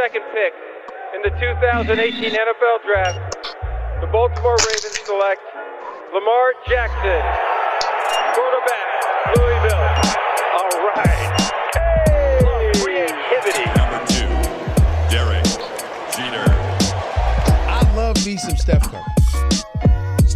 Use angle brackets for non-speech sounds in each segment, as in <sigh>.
32nd pick in the 2018 NFL Draft, the Baltimore Ravens select Lamar Jackson, quarterback, Louisville. All right. Hey! Creativity. Number two, Derek Jeter. I love me some Steph Curry.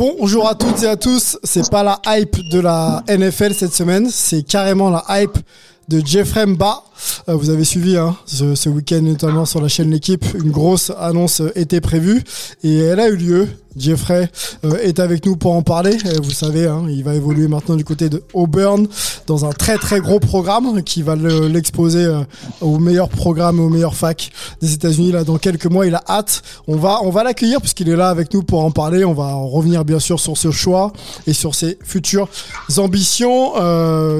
Bonjour à toutes et à tous. C'est pas la hype de la NFL cette semaine, c'est carrément la hype de Jeffrey Mba. Euh, vous avez suivi hein, ce, week-end notamment sur la chaîne L'équipe. Une grosse annonce euh, était prévue et elle a eu lieu. Jeffrey euh, est avec nous pour en parler. Et vous savez, hein, il va évoluer maintenant du côté de Auburn dans un très très gros programme qui va le- l'exposer euh, au meilleur programme, au meilleur fac des États-Unis là dans quelques mois. Il a hâte. On va on va l'accueillir puisqu'il est là avec nous pour en parler. On va revenir bien sûr sur ce choix et sur ses futures ambitions.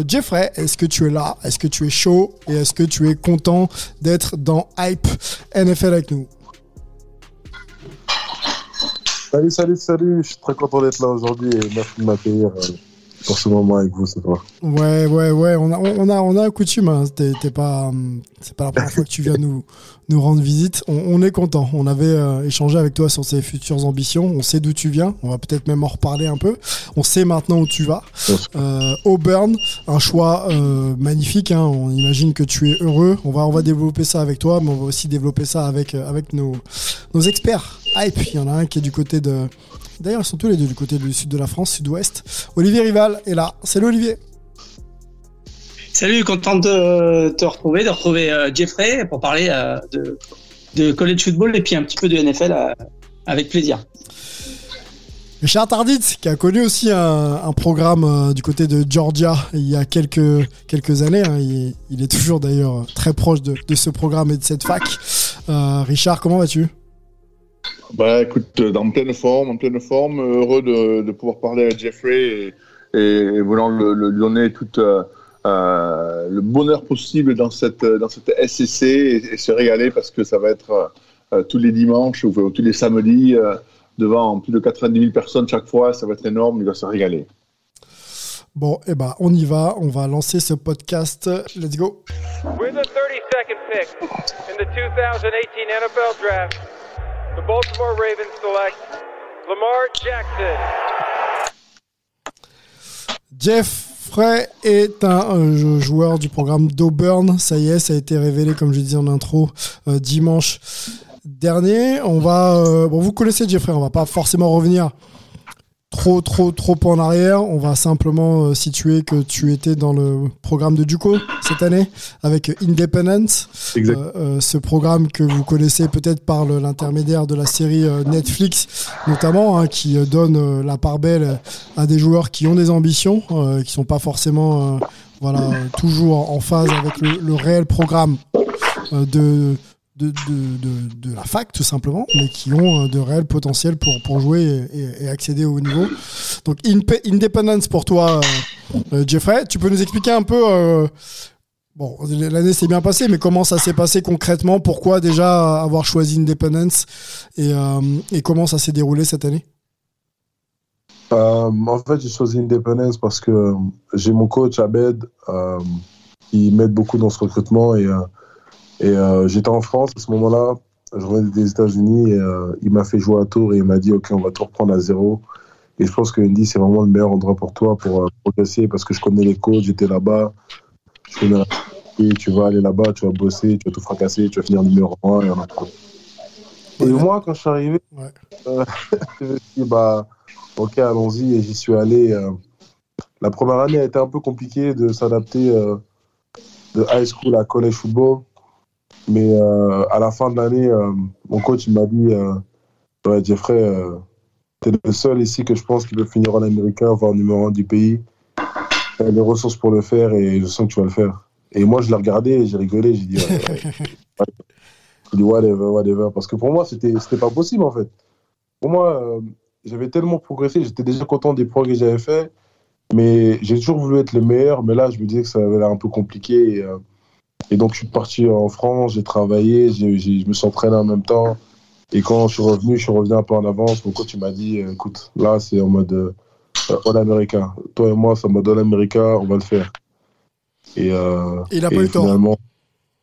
Jeffrey, est-ce que tu es là? Est-ce que tu es chaud? Et est-ce que tu es content d'être dans Hype NFL avec nous? Salut, salut, salut. Je suis très content d'être là aujourd'hui et merci de m'accueillir euh, pour ce moment avec vous ce soir. Ouais, ouais, ouais. On a, on a, on a un coutume. Hein. T'es, pas, hum, c'est pas la première fois que tu viens nous, nous rendre visite. On, on est content. On avait euh, échangé avec toi sur tes futures ambitions. On sait d'où tu viens. On va peut-être même en reparler un peu. On sait maintenant où tu vas. Euh, Auburn, un choix euh, magnifique. Hein. On imagine que tu es heureux. On va, on va développer ça avec toi, mais on va aussi développer ça avec, euh, avec nos, nos experts. Hype. Il y en a un qui est du côté de. D'ailleurs, ils sont tous les deux du côté du sud de la France, sud-ouest. Olivier Rival est là. Salut Olivier. Salut, content de te retrouver, de retrouver euh, Jeffrey pour parler euh, de, de college football et puis un petit peu de NFL euh, avec plaisir. Richard Tardit, qui a connu aussi un, un programme euh, du côté de Georgia il y a quelques, quelques années. hein. Il, il est toujours d'ailleurs très proche de, de ce programme et de cette fac. Euh, Richard, comment vas-tu? Bah écoute, euh, en pleine forme, en pleine forme, euh, heureux de, de pouvoir parler à Jeffrey et, et voulant le, le- lui donner tout euh, le bonheur possible dans cette, dans cette SCC et, et se régaler parce que ça va être euh, tous les dimanches ou tous les samedis euh, devant plus de 90 000 personnes chaque fois. Ça va être énorme, il va se régaler. Bon, eh ben, on y va. On va lancer ce podcast. Let's go. With the 32nd pick in the 2018 NFL Draft, the Baltimore Ravens select Lamar Jackson. Jeff est un joueur du programme d'Auburn. Ça y est, ça a été révélé, comme je disais en intro, euh, dimanche dernier. On va, euh, vous connaissez Jeffrey, on va pas forcément revenir trop, trop, trop en arrière. On va simplement euh, situer que tu étais dans le programme de Duco cette année avec Independence. Exact. Euh, euh, ce programme que vous connaissez peut-être par l'intermédiaire de la série euh, Netflix, notamment, hein, qui donne la part belle à des joueurs qui ont des ambitions, euh, qui sont pas forcément, euh, voilà, toujours en phase avec le, le réel programme de, de, la fac, tout simplement, mais qui ont euh, de réels potentiels pour, pour jouer et, accéder au haut niveau. Donc, Independence pour toi, euh, euh, Jeffrey, tu peux nous expliquer un peu. Bon, l'année s'est bien passée, mais comment ça s'est passé concrètement? Pourquoi déjà avoir choisi Independence et, et comment ça s'est déroulé cette année? En fait, j'ai choisi Independence parce que j'ai mon coach Abed qui m'aide beaucoup dans ce recrutement et, et euh, j'étais en France à ce moment-là. Je revenais des États-Unis et euh, il m'a fait jouer à Tours et il m'a dit Ok, on va tout reprendre à zéro. Et je pense que Indy, c'est vraiment le meilleur endroit pour toi pour euh, progresser parce que je connais les coachs, j'étais là-bas. Je connais la et tu vas aller là-bas, tu vas bosser, tu vas tout fracasser, tu vas finir numéro 1 et on a Et moi, quand je suis arrivé, Ouais. euh, <laughs> je me suis dit, bah, ok, allons-y, et j'y suis allé. euh. la première année a été un peu compliquée de s'adapter euh, de high school à college football. Mais euh, à la fin de l'année, euh, mon coach m'a dit euh, ouais, Jeffrey, t'es le seul ici que je pense qui peut finir en américain, voire numéro un du pays. tu as les ressources pour le faire et je sens que tu vas le faire. Et moi, je l'ai regardé, j'ai rigolé, j'ai dit, ouais, ouais. <laughs> j'ai dit, whatever, whatever. Parce que pour moi, c'était c'était pas possible, en fait. Pour moi, euh, j'avais tellement progressé, j'étais déjà content des progrès que j'avais fait, mais j'ai toujours voulu être le meilleur. Mais là, je me disais que ça avait l'air un peu compliqué. Et, euh, et donc, je suis parti en France, j'ai travaillé, je me suis entraîné en même temps. Et quand je suis revenu, je suis revenu un peu en avance. Mon coach m'a dit écoute, là, c'est en mode euh, All America. Toi et moi, c'est en mode All America, on va le faire. Et, euh, Il a et pas eu tort. finalement,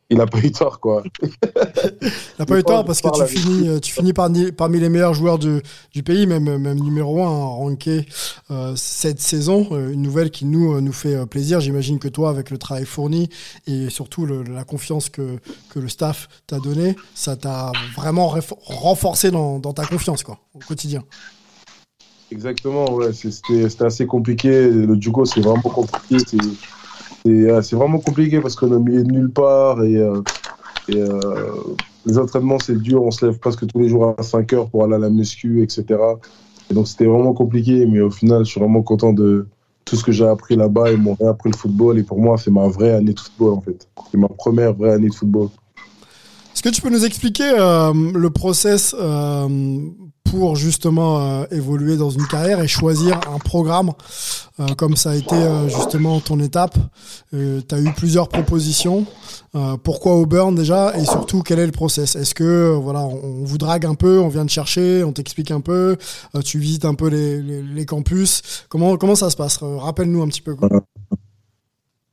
il a pas eu tort, quoi. <laughs> T'as pas eu tort parce que parle tu finis, euh, tu finis parmi, parmi les meilleurs joueurs de- du pays, même, même numéro 1 ranké euh, cette saison. Euh, une nouvelle qui nous, euh, nous fait euh, plaisir. J'imagine que toi, avec le travail fourni et surtout le- la confiance que, que le staff t'a donné, ça t'a vraiment renforcé dans, dans ta confiance quoi, au quotidien. Exactement, ouais. C'était assez compliqué. Le Jugo, c'est vraiment compliqué. C'est- euh, vraiment compliqué parce qu'on au milieu de nulle part et, euh, et, euh, les entraînements, c'est dur. On se lève presque tous les jours à 5 heures pour aller à la muscu, etc. Et donc, c'était vraiment compliqué. Mais au final, je suis vraiment content de tout ce que j'ai appris là-bas. Ils m'ont réappris le football. Et pour moi, c'est ma vraie année de football, en fait. C'est ma première vraie année de football. Est-ce que tu peux nous expliquer euh, le process euh, pour justement euh, évoluer dans une carrière et choisir un programme euh, comme ça a été euh, justement ton étape Tu as eu plusieurs propositions. Pourquoi Auburn déjà? Et surtout, quel est le process? Est-ce que voilà, on, on vous drague un peu, on vient te chercher, on t'explique un peu, tu visites un peu les, les, les campus? Comment, comment ça se passe? Rappelle-nous un petit peu. quoi.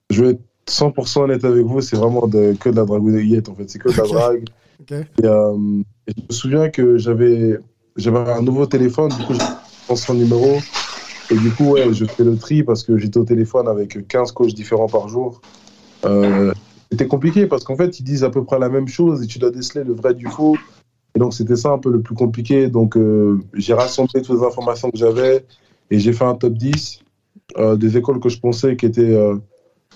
Je vais être 100% honnête avec vous. C'est vraiment de, que de la drague en fait. C'est que de la drague. Et je me souviens que j'avais j'avais un nouveau téléphone, du coup, j'ai son numéro. Et du coup, ouais, je fais le tri parce que j'étais au téléphone avec 15 coachs différents par jour. Euh, c'était compliqué parce qu'en fait, ils disent à peu près la même chose et tu dois déceler le vrai du faux. Et donc, c'était ça un peu le plus compliqué. Donc, euh, j'ai rassemblé toutes les informations que j'avais et j'ai fait un top 10 euh, des écoles que je pensais qui étaient euh,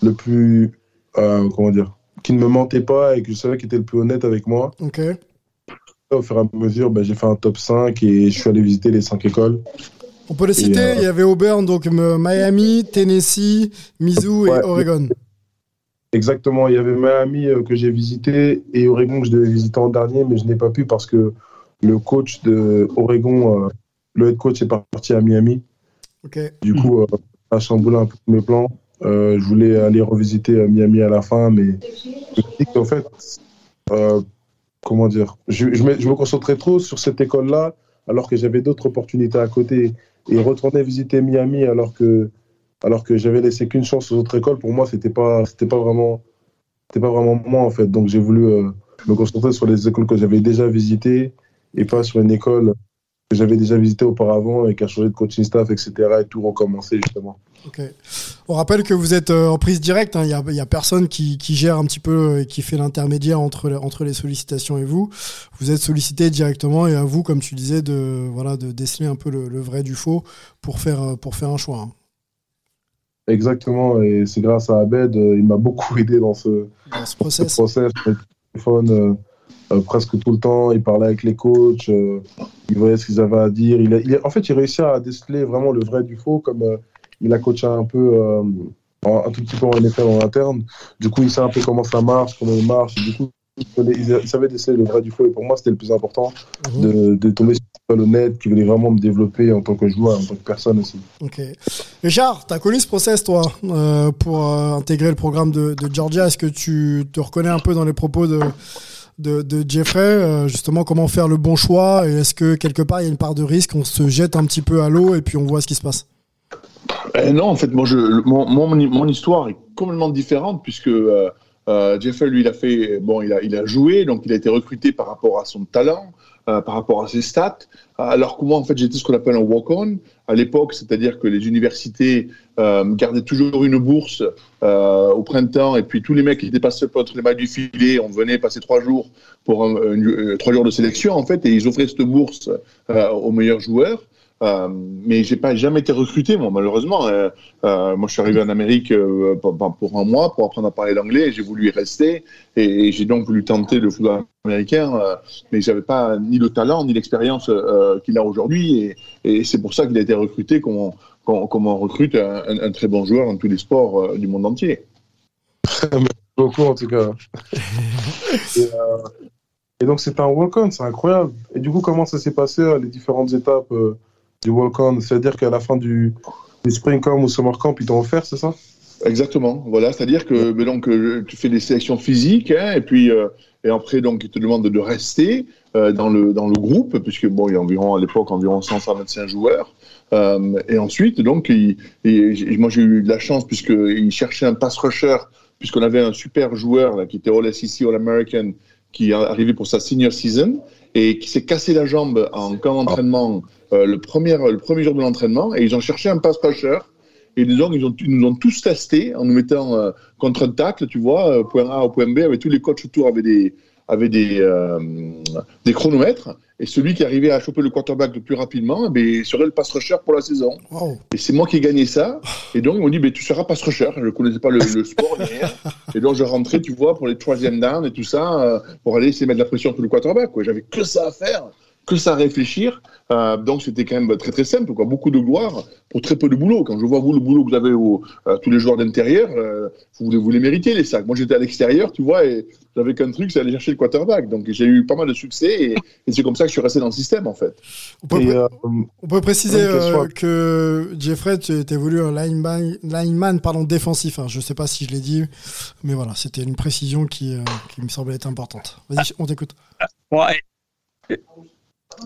le plus. euh, comment dire Qui ne me mentaient pas et que je savais qui étaient le plus honnête avec moi. Ok. Au fur et à mesure, ben, j'ai fait un top 5 et je suis allé visiter les 5 écoles. On peut les citer. euh, Il y avait Auburn, donc euh, Miami, Tennessee, Mizzou et Ouais. Oregon. Exactement, il y avait Miami euh, que j'ai visité et Oregon que je devais visiter en dernier, mais je n'ai pas pu parce que le coach de Oregon, le head coach est parti à Miami. Du coup, ça a chamboulé un peu mes plans. Euh, je voulais aller revisiter Miami à la fin, mais je me dis qu'en fait, euh, comment dire, je, me, concentrais trop sur cette école-là, alors que j'avais d'autres opportunités à côté. Et retourner visiter Miami alors que, alors que j'avais laissé qu'une chance aux autres écoles, pour moi, c'était pas, pas vraiment, pas vraiment moi en fait. Donc j'ai voulu euh, me concentrer sur les écoles que j'avais déjà visitées et pas sur une école que j'avais déjà visitée auparavant et qui a changé de coaching staff, etc. et tout recommencer justement. Ok. On rappelle que vous êtes euh, en prise directe. Il hein. n'y a, personne qui, qui, gère un petit peu euh, et qui fait l'intermédiaire entre, entre les sollicitations et vous. Vous êtes sollicité directement et à vous, comme tu disais, de, voilà, de déceler un peu le, le vrai du faux pour faire, euh, pour faire un choix. Hein. Exactement. Et c'est grâce à Abed. il m'a beaucoup <laughs> aidé dans ce, dans ce process. Ce process téléphone, presque tout le temps. Il parlait avec les coachs. Euh, il voyait ce qu'ils avaient à dire. Il a, il a, en fait, il réussit à déceler vraiment le vrai du faux, comme euh, il a coaché un peu, euh, un tout petit peu en NFL en interne. Du coup, il sait un peu comment ça marche, comment il marche. Et du coup, il, savait déceler le vrai du faux. Et pour moi, c'était le plus important Mhm. mmh. de, de, tomber sur une honnête qui voulait vraiment me développer en tant que joueur, en tant que personne aussi. Ok. Richard, tu as connu ce process, toi, euh, pour euh, intégrer le programme de, de Georgia? Est-ce que tu te reconnais un peu dans les propos de, de, Jeffrey, euh, justement, comment faire le bon choix Et est-ce que quelque part, il y a une part de risque On se jette un petit peu à l'eau et puis on voit ce qui se passe? Eh Non, en fait, moi, mon, histoire est complètement différente puisque euh, euh, Jeffrey, lui, il a fait, bon, il a joué, donc il a été recruté par rapport à son talent. Euh, par rapport à ses stats, alors que moi, en fait, j'étais ce qu'on appelle un walk-on à l'époque, c'est-à-dire que les universités euh, gardaient toujours une bourse euh, au printemps, et puis tous les mecs qui passés entre les mailles du filet, on venait passer trois jours pour trois jours de sélection, en fait, et ils offraient cette bourse aux meilleurs joueurs. Euh, mais j'ai pas jamais été recruté, moi, malheureusement. Euh, euh, moi, je suis arrivé en Amérique euh, pour, pour un mois pour apprendre à parler l'anglais. J'ai voulu y rester et, et j'ai donc voulu tenter le football américain, euh, mais j'avais pas ni le talent ni l'expérience euh, qu'il a aujourd'hui. Et, et c'est pour ça qu'il a été recruté comme on, comme, comme on recrute un, un- un très bon joueur dans tous les sports euh, du monde entier. <laughs> Merci beaucoup en tout cas. <laughs> et, euh, et donc c'était un walk-on, c'est incroyable. Et du coup, comment ça s'est passé, les différentes étapes euh, du walk-on C'est-à-dire qu'à la fin du, spring camp ou summer camp, ils t'ont offert, c'est ça? Exactement. Voilà, c'est-à-dire que donc euh, tu fais des sélections physiques hein, et puis euh, et après donc ils te demandent de rester euh, dans le dans le groupe puisque bon il y a environ à l'époque environ 125 joueurs et ensuite donc moi j'ai eu de la chance puisque ils cherchaient un pass rusher puisqu'on avait un super joueur qui était All SEC All American qui est arrivé pour sa senior season et qui s'est cassé la jambe en camp d'entraînement le premier le premier jour de l'entraînement et ils ont cherché un pass rusher et disons, ils, ont, ils nous ont tous testés en nous mettant euh, contre un tacle, tu vois, euh, point A au point B, avec tous les coachs autour avaient des, avaient des, euh, des chronomètres. Et celui qui arrivait à choper le quarterback le plus rapidement, eh ben, serait le pass rusher pour la saison. Wow. Et c'est moi qui ai gagné ça. Et donc, ils m'ont dit, ben, tu seras pass rusher. Je ne connaissais pas le, le sport. <laughs> Et donc, je rentrais, tu vois, pour les troisième down et tout ça, euh, pour aller essayer de mettre la pression sur le quarterback. J'avais que ça à faire, que ça réfléchir. Euh, donc, c'était quand même très, très simple. Quoi. Beaucoup de gloire pour très peu de boulot. Quand je vois, vous, le boulot que vous avez au, euh, tous les joueurs d'intérieur, euh, vous, les- vous les méritez, les sacs. Moi, j'étais à l'extérieur, tu vois, et j'avais qu'un truc, c'est aller chercher le quarterback. Donc, j'ai eu pas mal de succès et, et c'est comme ça que je suis resté dans le système, en fait. On peut, Et, euh, on peut préciser euh, que Jeffrey, tu étais voulu un lineman, lineman pardon, défensif. hein. Je sais pas si je l'ai dit, mais voilà, c'était une précision qui, euh, qui me semblait être importante. Vas-y, on t'écoute.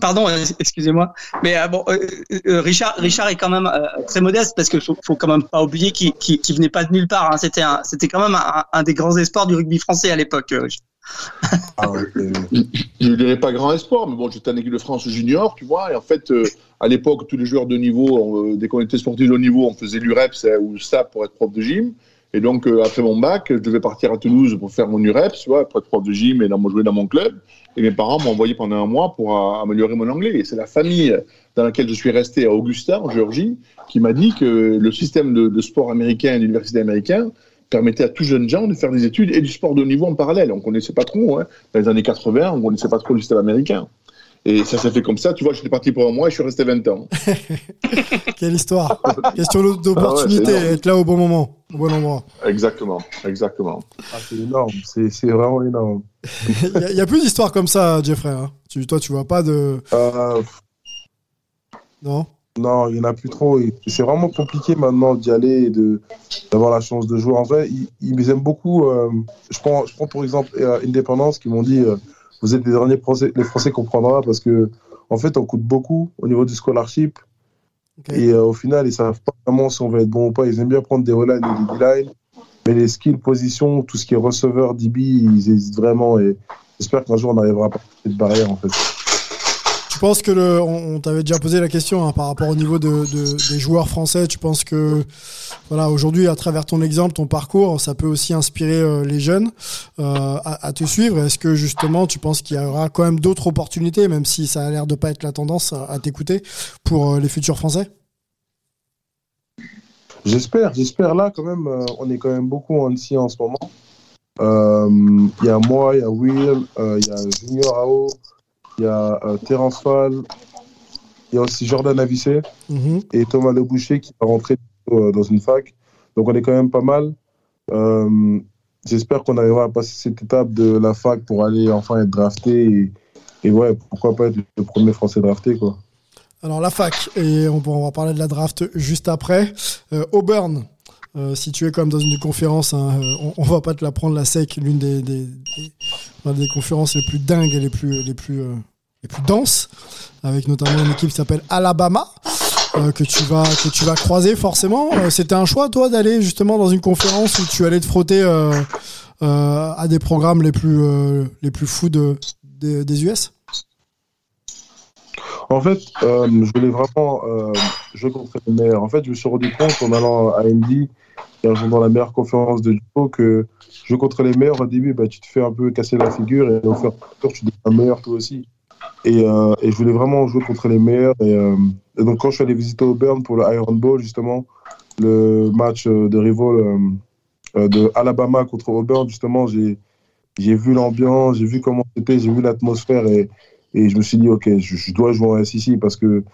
Pardon, euh, excusez-moi, mais euh, bon, euh, Richard, Richard est quand même très modeste parce que faut, faut quand même pas oublier qu'il qu'il venait pas de nulle part. hein. C'était c'était quand même un, des grands espoirs du rugby français à l'époque. je ne dirais pas grand espoir, mais bon, j'étais en équipe de France junior, tu vois, et en fait, à l'époque, tous les joueurs de niveau, dès qu'on était sportif de haut niveau, on faisait l'UREPS euh, ou STAP pour être prof de gym. Et donc, euh, après mon bac, je devais partir à Toulouse pour faire mon UREPS, tu vois, pour être prof de gym et dans, jouer dans mon club. Et mes parents m'ont envoyé pendant un mois pour euh, améliorer mon anglais. Et c'est la famille dans laquelle je suis resté à Augusta, en Géorgie, qui m'a dit que le système de, de sport américain et d'université américain permettait à tous jeunes gens de faire des études et du sport de haut niveau en parallèle. On connaissait pas trop, hein. dans les années 80, on connaissait pas trop le système américain. Et ça s'est fait comme ça, tu vois, j'étais parti pour un mois et je suis resté 20 ans. <laughs> Quelle histoire Question d'opportunité, Ah ouais, être là au bon moment, au bon endroit. Exactement, exactement. ah, c'est énorme, c'est vraiment énorme. <laughs> Il y, a- plus d'histoires comme ça, Jeffrey. hein. Tu, toi, tu vois pas de. Euh, Non? Non, il n'y en a plus trop. C'est vraiment compliqué maintenant d'y aller et d'avoir la chance de jouer. En vrai, ils, ils aiment beaucoup. euh, je, prends, je prends pour exemple euh, Indépendance qui m'ont dit euh, Vous êtes les derniers Français, les Français qu'on prendra parce que, en fait, on coûte beaucoup au niveau du scholarship. Et euh, au final, ils savent pas vraiment si on va être bon ou pas. Ils aiment bien prendre des O-line et des D-line. Mais les skills, positions, tout ce qui est receveur, DB, ils hésitent vraiment. Et j'espère qu'un jour, on arrivera à passer cette barrière, en fait. Tu penses que le, on, t'avait déjà posé la question hein, par rapport au niveau de, de- des joueurs français. Tu penses que voilà aujourd'hui à travers ton exemple, ton parcours, ça peut aussi inspirer euh, les jeunes euh, à, te suivre? Est-ce que justement tu penses qu'il y aura quand même d'autres opportunités, même si ça a l'air de pas être la tendance à, t'écouter pour euh, les futurs français? J'espère, j'espère là quand même. on est quand même beaucoup en ici en ce moment. Il y a moi, il y a Will, il y a Junior AO, il y a euh, Terence Fall, il y a aussi Jordan Avissé Mhm. et Thomas Leboucher qui va rentrer euh, dans une fac. Donc on est quand même pas mal. Euh, J'espère qu'on arrivera à passer cette étape de la fac pour aller enfin être drafté et, et ouais, pourquoi pas être le premier Français drafté quoi. Alors la fac, et on, on va parler de la draft juste après. Euh, Auburn, euh, situé comme dans une conférence, hein, euh, on, on va pas te la prendre la sec, l'une des, des, des, conférences les plus dingues et les plus, les plus, euh, les plus denses, avec notamment une équipe qui s'appelle Alabama. euh, que tu vas que tu vas croiser forcément. C'était un choix toi d'aller justement dans une conférence où tu allais te frotter à des programmes les plus les plus fous de, des- US. En fait, je voulais vraiment jouer contre. En fait, je me suis rendu compte en allant à MD dans la meilleure conférence de judo que jouer contre les meilleurs au début, bah, tu te fais un peu casser la figure et au fur et à mesure, tu deviens meilleur toi aussi. Et, euh, et je voulais vraiment jouer contre les meilleurs. Et, euh, et donc, quand je suis allé visiter Auburn pour le Iron Bowl, justement, le match euh, de rival euh, de Alabama contre Auburn, justement, j'ai j'ai vu l'ambiance, j'ai vu comment c'était, j'ai vu l'atmosphère et, et je me suis dit, OK, je, je dois jouer en SEC parce que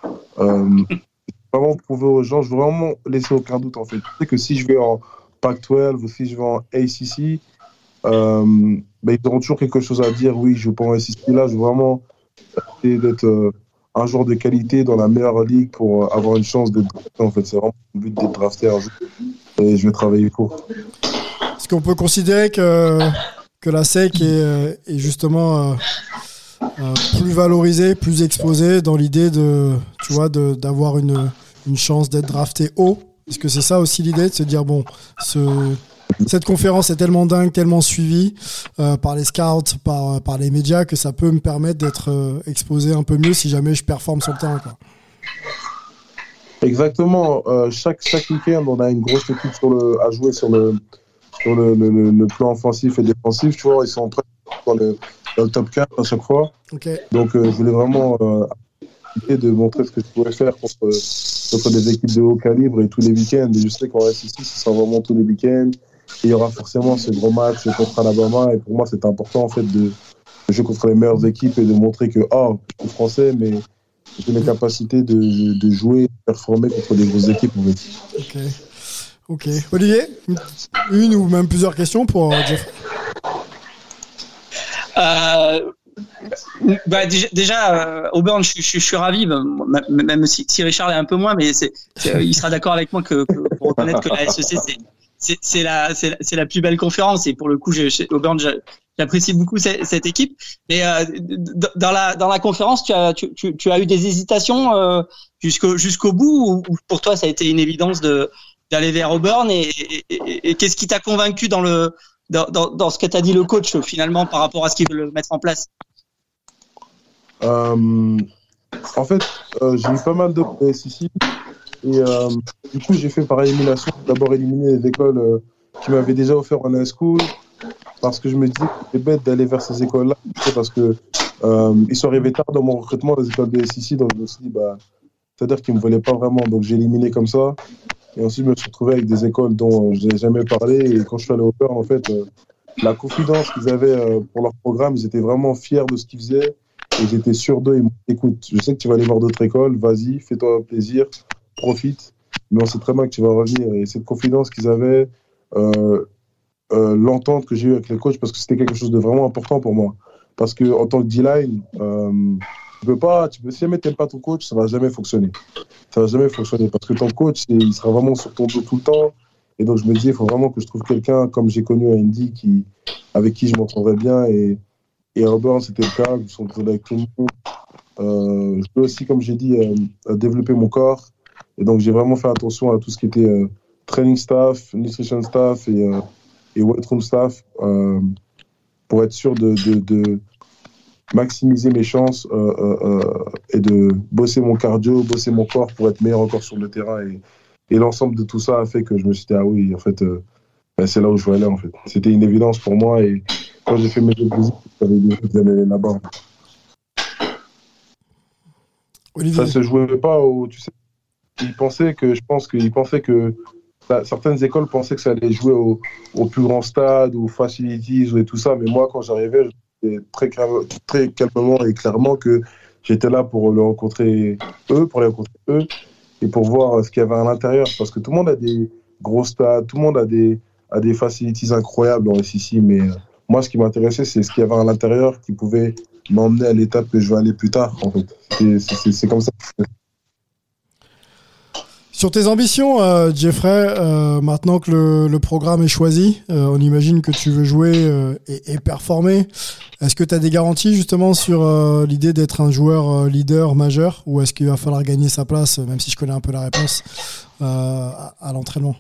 vraiment prouver aux gens, je veux vraiment laisser aucun doute en fait. Je sais que si je vais en Pac-12 ou si je vais en ACC, euh, ben, ils auront toujours quelque chose à dire. Oui, je joue pas en SEC là, je veux vraiment essayer d'être euh, un joueur de qualité dans la meilleure ligue pour euh, avoir une chance d'être drafté. En fait, c'est vraiment le but d'être drafté un jour. Et je vais travailler pour. Est-ce qu'on peut considérer que, que la SEC est, euh, justement euh, euh, plus valorisée, plus exposée dans l'idée de, tu vois, d'avoir une, une chance d'être drafté haut Est-ce que c'est ça aussi l'idée de se dire, bon, ce, cette conférence est tellement dingue, tellement suivie euh, par les scouts, par, par les médias, que ça peut me permettre d'être euh, exposé un peu mieux si jamais je performe sur le terrain. Quoi. Exactement. Euh, chaque, chaque week-end, on a une grosse équipe sur le, à jouer sur le, sur le, le, plan offensif et défensif. Tu vois, ils sont prêts dans le, dans le top 4 à chaque fois. Donc, je voulais vraiment euh, de montrer ce que je pouvais faire contre, contre des équipes de haut calibre et tous les week-ends. Et je sais qu'on reste ici, ce sera vraiment tous les week-ends. Et il y aura forcément ce gros match contre Alabama. Et pour moi, c'est important en fait de, jouer contre les meilleures équipes et de montrer que, ah, je suis français, mais j'ai les capacités de, de jouer, de performer contre des grosses équipes. Ok. Ok. Olivier, une- ou même plusieurs questions pour euh, Jeffrey Euh, bah, déjà, euh, Auburn, je, je- je suis ravi, bah, même si, si Richard est un peu moins, mais c'est, c'est- il sera d'accord avec moi que, pour reconnaître que la SEC c'est la la, plus belle conférence et pour le coup, chez Auburn, j'a- j'apprécie beaucoup cette, équipe. Mais euh, dans la dans la conférence, tu as tu, tu, tu as eu des hésitations euh, jusqu'au jusqu'au bout ou, ou pour toi ça a été une évidence de d'aller vers Auburn et, et, et- et qu'est-ce qui t'a convaincu dans le dans, ce que t'a dit le coach finalement par rapport à ce qu'il veut mettre en place Euh, en fait, euh, j'ai eu pas mal de. Et euh, du coup, j'ai fait par élimination. D'abord éliminer les écoles qui m'avaient déjà offert en high school. Parce que je me disais que c'était bête d'aller vers ces écoles-là. Parce que ils sont arrivés tard dans mon recrutement, les écoles de SEC. Donc je me suis dit, bah, c'est-à-dire qu'ils ne me voulaient pas vraiment. Donc j'ai éliminé comme ça. Et ensuite, je me suis retrouvé avec des écoles dont euh, je n'ai jamais parlé. Et quand je suis allé au Peur, en fait, euh, la confidence qu'ils avaient euh, pour leur programme, ils étaient vraiment fiers de ce qu'ils faisaient. Et j'étais sûr d'eux. Ils m'ont dit, écoute, je sais que tu vas aller voir d'autres écoles, vas-y, fais-toi plaisir, profite. Mais on sait très bien que tu vas revenir. Et cette confidence qu'ils avaient, euh, l'entente que j'ai eue avec les coachs, parce que c'était quelque chose de vraiment important pour moi. Parce que en tant que D-line, euh, tu peux pas, tu peux, si jamais t'aimes pas ton coach, ça va jamais fonctionner. Ça va jamais fonctionner parce que ton coach, il sera vraiment sur ton dos tout le temps. Et donc je me dis, il faut vraiment que je trouve quelqu'un comme j'ai connu à Indy, qui, avec qui je m'entendrais bien. Et, et Auburn, c'était le cas. Je m'entendais avec tout le monde. Euh, je peux aussi, comme j'ai dit, euh, développer mon corps. Et donc j'ai vraiment fait attention à tout ce qui était euh, training staff, nutrition staff et, euh, et weight room staff euh, pour être sûr de, de, de maximiser mes chances euh, euh, euh, et de bosser mon cardio, bosser mon corps pour être meilleur encore sur le terrain. Et, et l'ensemble de tout ça a fait que je me suis dit, ah oui, en fait, ben, c'est là où je veux aller. En fait. C'était une évidence pour moi. Et quand j'ai fait mes autres visites, j'avais dit que j'allais là-bas. Ça se jouait pas au. Tu sais, ils pensaient que, je pense qu'ils pensaient que certaines écoles pensaient que ça allait jouer au, au plus grand stade ou facilities et tout ça. Mais moi, quand j'arrivais, très, calme- très calmement et clairement que j'étais là pour le rencontrer eux, pour les rencontrer eux et pour voir ce qu'il y avait à l'intérieur. Parce que tout le monde a des gros stades, tout le monde a des, a des facilities incroyables en SEC. Mais euh, moi, ce qui m'intéressait, c'est ce qu'il y avait à l'intérieur qui pouvait m'emmener à l'étape que je vais aller plus tard, en fait. C'est comme ça. Sur tes ambitions, euh, Jeffrey, euh, maintenant que le, programme est choisi, euh, on imagine que tu veux jouer et, performer. Est-ce que tu as des garanties justement sur l'idée d'être un joueur leader majeur? Ou est-ce qu'il va falloir gagner sa place, même si je connais un peu la réponse, à, l'entraînement?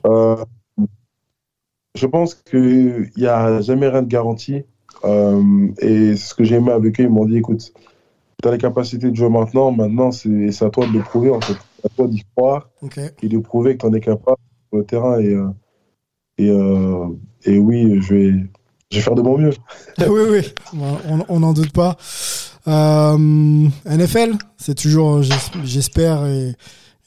Je pense qu'il n'y a jamais rien de garanti. Et ce que j'ai aimé avec eux, ils m'ont dit écoute, tu as les capacités de jouer maintenant, maintenant c'est à toi de le prouver en fait. À toi d'y croire et de prouver que tu en es capable sur le terrain. Et, euh, et, euh, et oui, je vais, je vais faire de mon mieux. <laughs> oui, oui, on- n'en doute pas. Euh, NFL, c'est toujours, j'espère, et,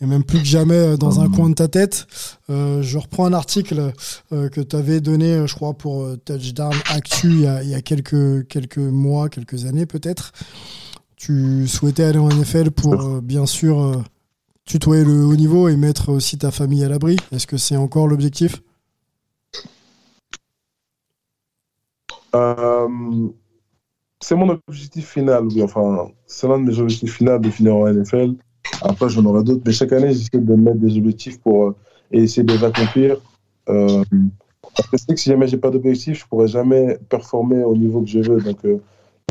même plus que jamais dans un coin de ta tête. Euh, je reprends un article euh, que tu avais donné, je crois, pour Touchdown Actu il y a, il y a quelques, quelques mois, quelques années peut-être. Tu souhaitais aller en NFL pour, bien sûr, tutoyer le haut niveau et mettre aussi ta famille à l'abri? Est-ce que c'est encore l'objectif? Euh, c'est mon objectif final, oui. Enfin, c'est l'un de mes objectifs finaux de finir en NFL. Après, j'en aurai d'autres, mais chaque année, j'essaie de mettre des objectifs pour euh, essayer de les accomplir. Euh, parce que si jamais j'ai pas d'objectif, je pourrais jamais performer au niveau que je veux. Donc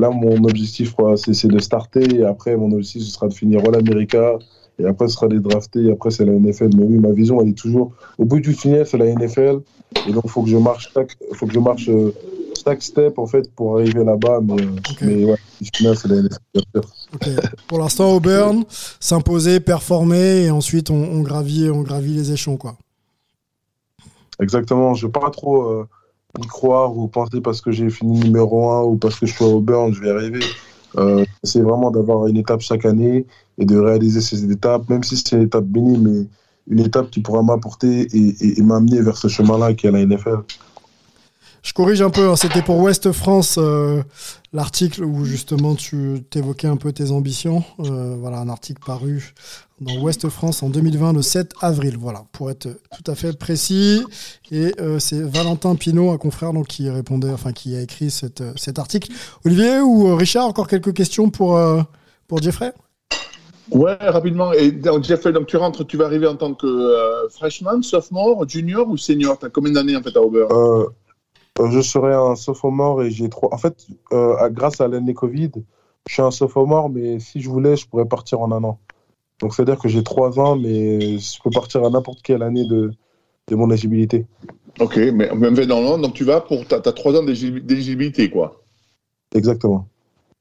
là, mon objectif, c'est de starter. Et après, mon objectif, ce sera de finir All America. Et après, ce sera les draftés. Et après, c'est la NFL. Mais oui, ma vision, elle est toujours au bout du tunnel, c'est la NFL. Et donc, il faut que je marche, faut que je marche chaque step en fait pour arriver là-bas. Mais, mais ouais, c'est la Pour l'instant, Auburn, s'imposer, performer et ensuite on, on, gravit, on gravit les échelons. Quoi. Exactement. Je ne pas trop euh, y croire ou penser parce que j'ai fini numéro 1 ou parce que je suis à Auburn, je vais y arriver. Euh, c'est vraiment d'avoir une étape chaque année et de réaliser ces étapes, même si c'est une étape bénie, mais une étape qui pourra m'apporter et, m'amener vers ce chemin-là qui est la NFL. Je corrige un peu, hein. c'était pour Ouest France euh, l'article où justement tu évoquais un peu tes ambitions. Euh, voilà, un article paru dans Ouest France en 2020 le 7 avril. Voilà, pour être tout à fait précis. Et euh, c'est Valentin Pinault, un confrère, donc qui répondait, enfin qui a écrit cet article. Olivier ou Richard, encore quelques questions pour pour Jeffrey? Ouais, rapidement. Et donc, donc tu rentres, tu vas arriver en tant que freshman, sophomore, junior ou senior? T'as combien d'années en fait à Auburn? Euh, je serai un sophomore et j'ai trois. En fait, euh, grâce à l'année Covid, je suis un sophomore, mais si je voulais, je pourrais partir en un an. Donc, c'est-à-dire que j'ai trois ans, mais je peux partir à n'importe quelle année de, de mon éligibilité. Ok, mais même dans l'an, donc tu vas pour. Tu as, trois ans d'éligibilité, quoi. Exactement.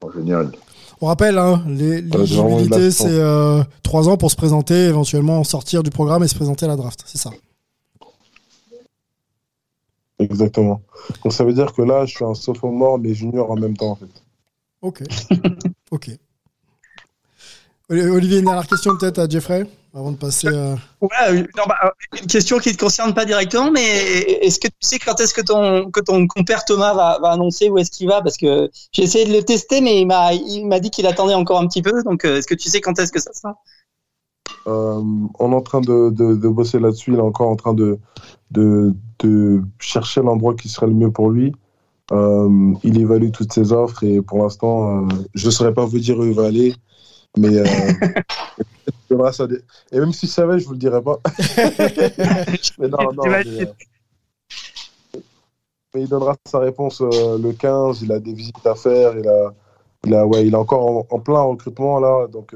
Oh, génial. On rappelle, hein, l'éligibilité, c'est euh, trois ans pour se présenter, éventuellement sortir du programme et se présenter à la draft. C'est ça. Exactement. Donc ça veut dire que là, je suis un sophomore, mais junior en même temps, en fait. Ok. <laughs> ok. Olivier, une dernière question peut-être à Jeffrey? Avant de passer à... Ouais, bah, une question qui ne te concerne pas directement, mais est-ce que tu sais quand est-ce que ton, que ton compère Thomas va, va annoncer où est-ce qu'il va? Parce que j'ai essayé de le tester, mais il m'a, il m'a dit qu'il attendait encore un petit peu. Donc, euh, est-ce que tu sais quand est-ce que ça sera? Euh, On est en train de, de, de bosser là-dessus. Il est encore en train de, de, de chercher l'endroit qui serait le mieux pour lui. Euh, il évalue toutes ses offres et pour l'instant, euh, je ne saurais pas vous dire où il va aller. Mais <laughs> euh, et même si je savais, je vous le dirais pas. <laughs> mais non, non, mais, il donnera sa réponse le 15. Il a des visites à faire. Il a, il a, ouais, il est encore en, en plein recrutement là, donc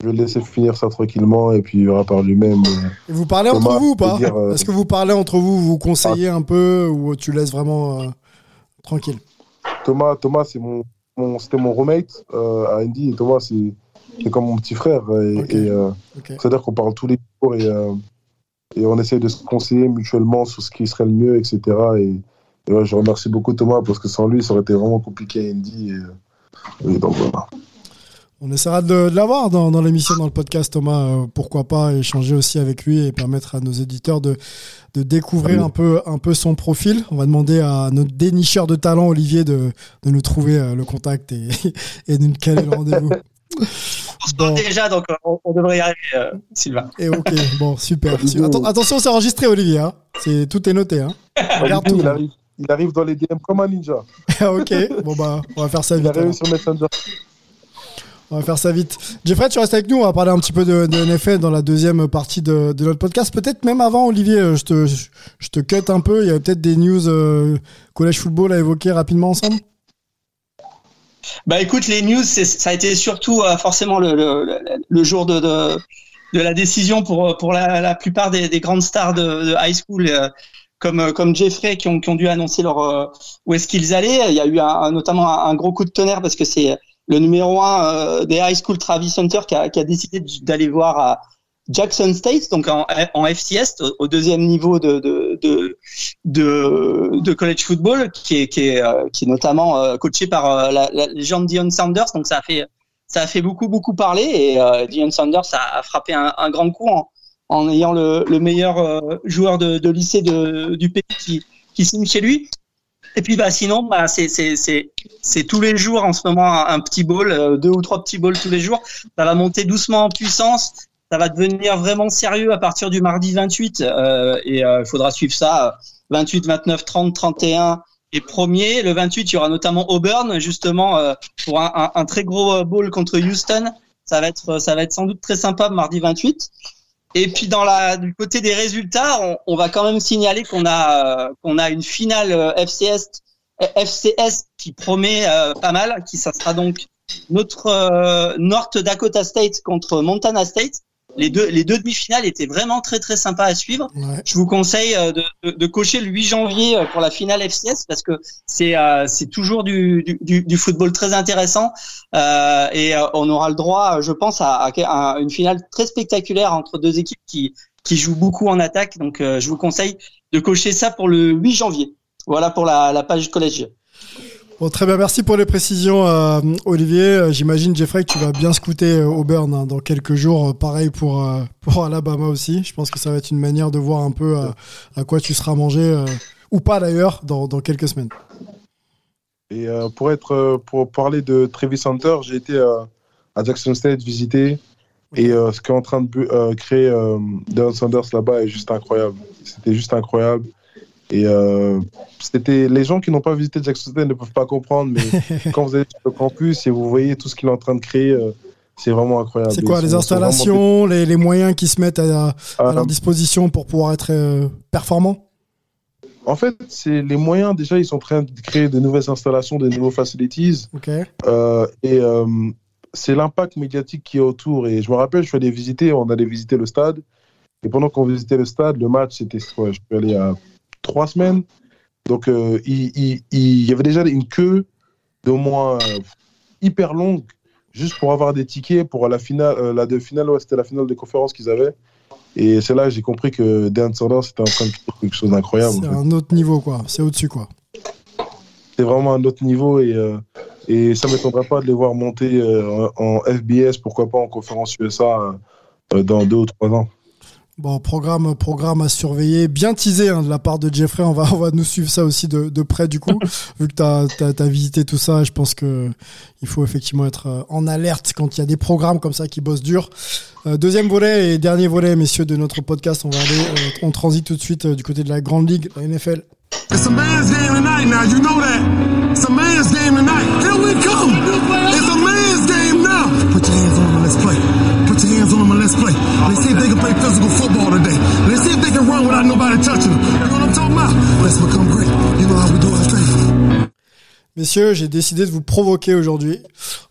je vais le laisser finir ça tranquillement et puis il verra par lui-même. Et vous parlez entre vous ou pas euh, Est-ce que vous parlez entre vous, vous conseillez un peu ou tu laisses vraiment euh, tranquille? Thomas, Thomas c'est mon, c'était mon roommate euh, à Andy et Thomas c'est, comme mon petit frère. C'est-à-dire qu'on parle tous les jours et, et on essaie de se conseiller mutuellement sur ce qui serait le mieux, etc. Et, je remercie beaucoup Thomas parce que sans lui ça aurait été vraiment compliqué à Andy. et donc voilà. On essaiera de, l'avoir dans, l'émission, dans le podcast, Thomas. Euh, pourquoi pas échanger aussi avec lui et permettre à nos éditeurs de, découvrir un peu, un peu son profil. On va demander à notre dénicheur de talent, Olivier, de, nous trouver euh, le contact et, <laughs> et de nous caler le rendez-vous. On se déjà, donc on, devrait y arriver, euh, Sylvain. Et ok, <laughs> bon, super. attention, c'est enregistré, Olivier. Hein. C'est, tout est noté. Hein. Regarde tout. Il arrive, il arrive, dans les DM comme un ninja. <laughs> ok, bon bah, on va faire ça vite. Il arrive sur Messenger. On va faire ça vite. Jeffrey, tu restes avec nous. On va parler un petit peu de, de NFL dans la deuxième partie de, notre podcast. Peut-être même avant, Olivier, euh, je te, je te cut un peu. Il y a peut-être des news euh, collège football à évoquer rapidement ensemble. Bah écoute, les news, ça a été surtout euh, forcément le, jour de, la décision pour, pour la, plupart des, des, grandes stars de, high school. comme, comme Jeffrey qui ont, qui ont dû annoncer leur où est-ce qu'ils allaient. Il y a eu notamment un, gros coup de tonnerre parce que c'est le numéro un euh, des high school Travis Hunter qui a, décidé d'aller voir à, Jackson State, donc en, FCS, au, deuxième niveau de, de, de, college football, qui est, qui est, euh, qui est notamment euh, coaché par euh, la, la légende Dion Sanders. Donc ça a fait, ça a fait beaucoup, beaucoup parler. Et Dion Sanders a, frappé un, grand coup en, en ayant le, le meilleur joueur de, lycée du pays qui, qui signe chez lui. Et puis bah sinon bah c'est c'est c'est c'est tous les jours en ce moment un, petit ball, deux ou trois petits balls tous les jours. Ça va monter doucement en puissance ça va devenir vraiment sérieux à partir du mardi 28 euh, et euh, il faudra suivre ça 28, 29, 30, 31 et premier. Le 28, il y aura notamment Auburn justement euh, pour un, un, un, très gros bowl contre Houston. Ça va être ça va être sans doute très sympa mardi 28. Et puis dans la du côté des résultats, on, on va quand même signaler qu'on a qu'on a une finale FCS FCS qui promet pas mal, qui ça sera donc notre North Dakota State contre Montana State les deux, les deux demi-finales étaient vraiment très très sympas à suivre. Je vous conseille euh, de, de, de, cocher le 8 janvier euh, pour la finale FCS parce que c'est euh, c'est toujours du, du, du, football très intéressant euh, et on aura le droit, je pense, à, à, une finale très spectaculaire entre deux équipes qui qui jouent beaucoup en attaque. Donc je vous conseille de cocher ça pour le 8 janvier. Voilà pour la, la page collège. Bon, très bien, merci pour les précisions, euh, Olivier. Euh, j'imagine, Jeffrey, que tu vas bien scouter euh, Auburn hein, dans quelques jours. pareil pour, <laughs> pour Alabama aussi. Je pense que ça va être une manière de voir un peu à quoi tu seras mangé, ou pas d'ailleurs, dans, dans, quelques semaines. Et pour, être, pour parler de Trevis Center, j'ai été à Jackson State visiter. Et ce qu'est en train de créer Dan Sanders là-bas est juste incroyable. C'était juste incroyable. Et euh, c'était les gens qui n'ont pas visité Jackson State ne peuvent pas comprendre, mais <laughs> quand vous êtes sur le campus et vous voyez tout ce qu'il est en train de créer, euh, c'est vraiment incroyable. C'est quoi les installations, les, les, moyens qui se mettent à, à leur disposition pour pouvoir être euh, performants? En fait, c'est les moyens. Déjà, ils sont en train de créer de nouvelles installations, de nouveaux facilities. Okay. et c'est l'impact médiatique qui est autour. Et je me rappelle, je suis allé visiter, on allait visiter le stade. Et pendant qu'on visitait le stade, le match, c'était, ouais, je suis allé à trois semaines. Donc, euh, il, y avait déjà une queue d'au moins euh, hyper longue juste pour avoir des tickets pour la finale. Euh, la de finale, c'était la finale de conférence qu'ils avaient. Et c'est là que j'ai compris que Dan Sanders c'était en train de faire quelque chose d'incroyable. C'est un autre niveau, quoi. C'est au-dessus, quoi. C'est vraiment un autre niveau et, et ça ne m'étonnerait pas de les voir monter en, FBS, pourquoi pas en conférence USA dans deux ou trois ans. Bon, programme, programme à surveiller, bien teasé hein, de la part de Jeffrey. On va, on va nous suivre ça aussi de, de près du coup, <laughs> vu que tu as, visité tout ça. Je pense que il faut effectivement être euh, en alerte quand il y a des programmes comme ça qui bossent dur. Euh, deuxième volet et dernier volet, messieurs, de notre podcast. On va aller, euh, on transite tout de suite du côté de la grande ligue, la NFL. It's a man's game tonight now, you know that. It's a man's game tonight. Here we come. It's a man's on let's play. Let's see if they can play physical football today. Let's see if they can run without nobody touching them. You know what I'm talking about? Let's become great. You know how we do it straight. Messieurs, j'ai décidé de vous provoquer aujourd'hui.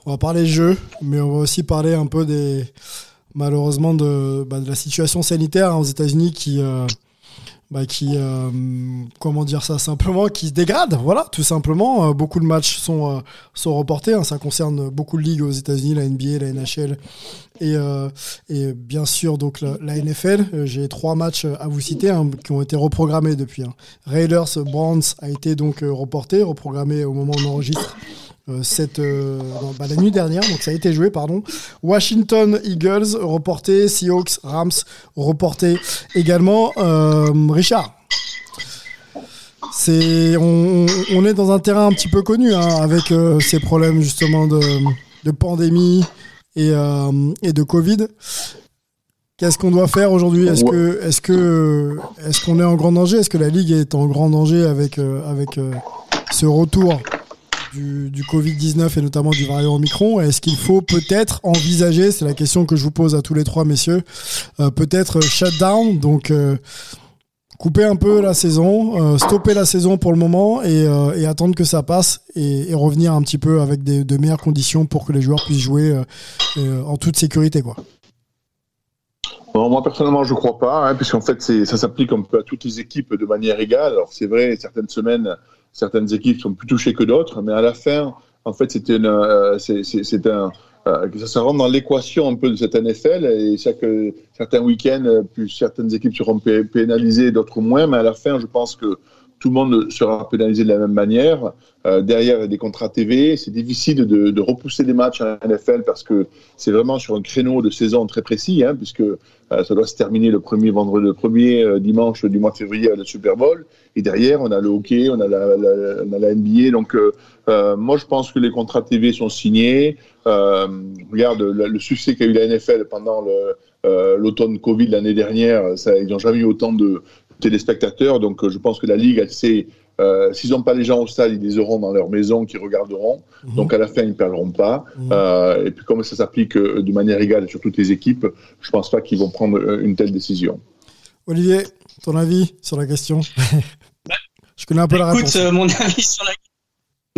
On va parler jeu, mais on va aussi parler un peu des malheureusement de, bah, de la situation sanitaire hein, aux États-Unis qui euh, bah, qui, euh, comment dire ça simplement, qui se dégrade. Voilà, tout simplement. Euh, beaucoup de matchs sont, euh, sont reportés. Hein. Ça concerne beaucoup de ligues aux États-Unis, la NBA, la NHL et, et bien sûr donc la, NFL. J'ai trois matchs à vous citer hein, qui ont été reprogrammés depuis. Hein. Raiders Browns a été donc reporté, reprogrammé au moment où on enregistre. Cette bah, la nuit dernière, donc ça a été joué, pardon. Washington Eagles reporté, Seahawks Rams reporté également. Richard, c'est on, est dans un terrain un petit peu connu hein, avec euh, ces problèmes justement de, pandémie euh, et, de Covid. Qu'est-ce qu'on doit faire aujourd'hui? Est-ce que est-ce que est-ce qu'on est en grand danger? Est-ce que la ligue est en grand danger avec euh, avec ce retour? Du, du Covid-19 et notamment du variant Omicron Est-ce qu'il faut peut-être envisager, c'est la question que je vous pose à tous les trois messieurs, peut-être shutdown, donc couper un peu la saison, euh, stopper la saison pour le moment et, euh, attendre que ça passe et, revenir un petit peu avec de meilleures conditions pour que les joueurs puissent jouer euh, euh en toute sécurité. Moi personnellement, je crois pas, hein, puisqu'en fait, ça s'applique un peu à toutes les équipes de manière égale. Alors c'est vrai, certaines semaines, certaines équipes sont plus touchées que d'autres, mais à la fin, en fait, c'était c'est un euh, ça se rentre dans l'équation un peu de cette NFL. Et chaque, certains week-ends, euh, certaines équipes seront pénalisées, d'autres moins. Mais à la fin, je pense que tout le monde sera pénalisé de la même manière. Euh, derrière, il y a des contrats TV. C'est difficile de, repousser des matchs à NFL parce que c'est vraiment sur un créneau de saison très précis, hein, puisque euh, ça doit se terminer le premier vendredi, premier euh, dimanche du mois de février le Super Bowl. Et derrière, on a le hockey, on a la, NBA. Donc, moi, je pense que les contrats TV sont signés. regarde le, succès qu'a eu la NFL pendant l'automne Covid l'année dernière. Ils n'ont jamais eu autant de, téléspectateurs. Donc, euh, je pense que la Ligue, elle sait, euh, s'ils n'ont pas les gens au stade, ils les auront dans leur maison, qui regarderont. Mhm. Donc, à la fin, ils ne perdront pas. Mhm. Euh, et puis, comme ça s'applique de manière égale sur toutes les équipes, je ne pense pas qu'ils vont prendre une telle décision. Olivier, ton avis sur la question? <laughs> Je connais un peu la réponse. Écoute, mon avis sur la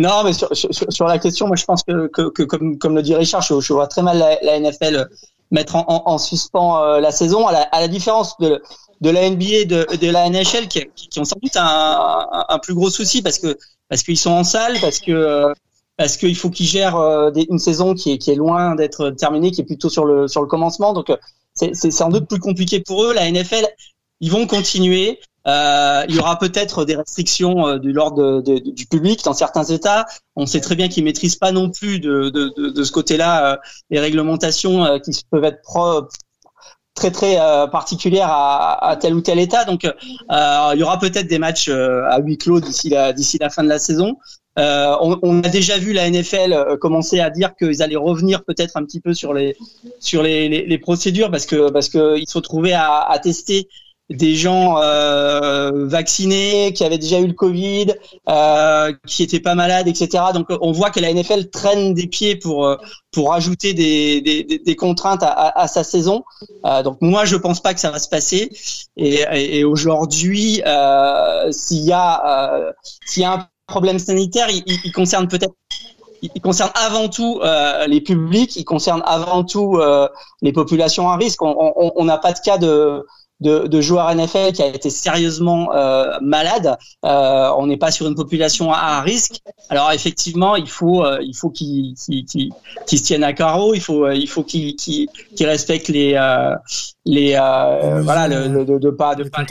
<laughs> non, mais sur, sur, la question, moi je pense que, que, comme, comme le dit Richard, je, je vois très mal la, NFL mettre en, en, suspens la saison, à la, à la différence de, de la NBA de, de la NHL qui, qui, ont sans doute un, un, plus gros souci parce que parce qu'ils sont en salle, parce que parce qu'il faut qu'ils gèrent euh, une saison qui est qui est loin d'être terminée, qui est plutôt sur le sur le commencement. Donc c'est sans doute plus compliqué pour eux. La NFL, ils vont continuer. Euh, il y aura peut-être des restrictions euh, du l'ordre de, du public dans certains États. On sait très bien qu'ils maîtrisent pas non plus de, de, de ce côté-là euh, les réglementations qui peuvent être pro, très très euh, particulière à, à, tel ou tel état. Donc, euh, il y aura peut-être des matchs euh, à huis clos d'ici la d'ici la fin de la saison. On, on, a déjà vu la NFL commencer à dire qu'ils allaient revenir peut-être un petit peu sur les sur les, les, les procédures parce que parce que ils se retrouvaient à, à tester des gens euh, vaccinés, qui avaient déjà eu le Covid, euh, qui étaient pas malades, etc. Donc on voit que la NFL traîne des pieds pour euh, pour ajouter des, des, des contraintes à, à, sa saison. Euh, donc moi je pense pas que ça va se passer. Et, et, aujourd'hui, euh, s'il y a euh, s'il y a un problème sanitaire, il, il concerne peut-être il concerne avant tout euh, les publics, il concerne avant tout euh, les populations à risque. On n'a pas de cas de, de, de, joueurs NFL qui a été sérieusement euh, malade. Euh, on n'est pas sur une population à, risque. Alors effectivement, il faut euh, il faut qu'ils qu se tiennent à carreau. Il faut euh, il faut qu'ils qu respectent les euh, les voilà le, de, de, pas de pas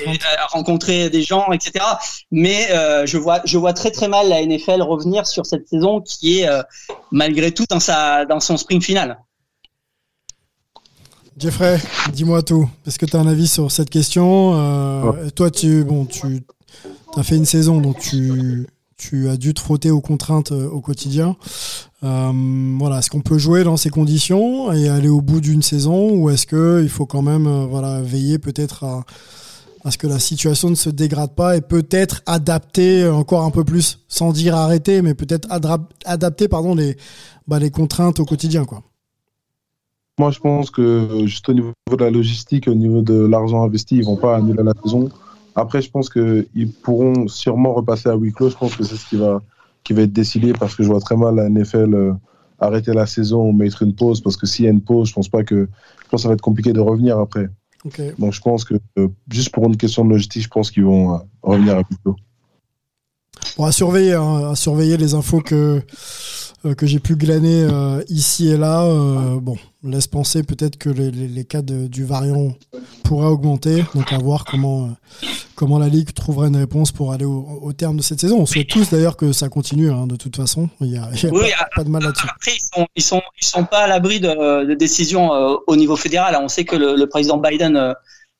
rencontrer des gens, etc. Mais je vois je vois très très mal la NFL revenir sur cette saison qui est malgré tout dans sa dans son sprint final. Jeffrey, dis-moi tout. Est-ce que tu as un avis sur cette question euh, Toi, tu, bon, tu as fait une saison, donc tu, tu as dû te frotter aux contraintes euh, au quotidien. Euh, voilà, est-ce qu'on peut jouer dans ces conditions et aller au bout d'une saison, ou est-ce que il faut quand même, euh, voilà, veiller peut-être à, à ce que la situation ne se dégrade pas et peut-être adapter encore un peu plus, sans dire arrêter, mais peut-être adapter, pardon, les, bah, les contraintes au quotidien, quoi. Moi, je pense que juste au niveau de la logistique, au niveau de l'argent investi, ils vont pas annuler la saison. Après, je pense qu'ils pourront sûrement repasser à huis clos. Je pense que c'est ce qui va, qui va être décidé parce que je vois très mal la NFL euh, arrêter la saison ou mettre une pause parce que s'il y a une pause, je pense pas que, je pense que ça va être compliqué de revenir après. Donc, je pense que euh, juste pour une question de logistique, je pense qu'ils vont euh, revenir à huis clos. Bon, à surveiller, hein, à surveiller les infos que que j'ai pu glaner euh, ici et là, euh, bon, laisse penser peut-être que les, les, les cas de, du variant pourraient augmenter. Donc à voir comment, comment la Ligue trouvera une réponse pour aller au, au terme de cette saison. On souhaite tous d'ailleurs que ça continue, hein, de toute façon. Il n'y a, y a oui, pas, pas, de mal là-dessus. Après, ils sont, ils, sont, ils sont pas à l'abri de, de décisions au niveau fédéral. On sait que le, le président Biden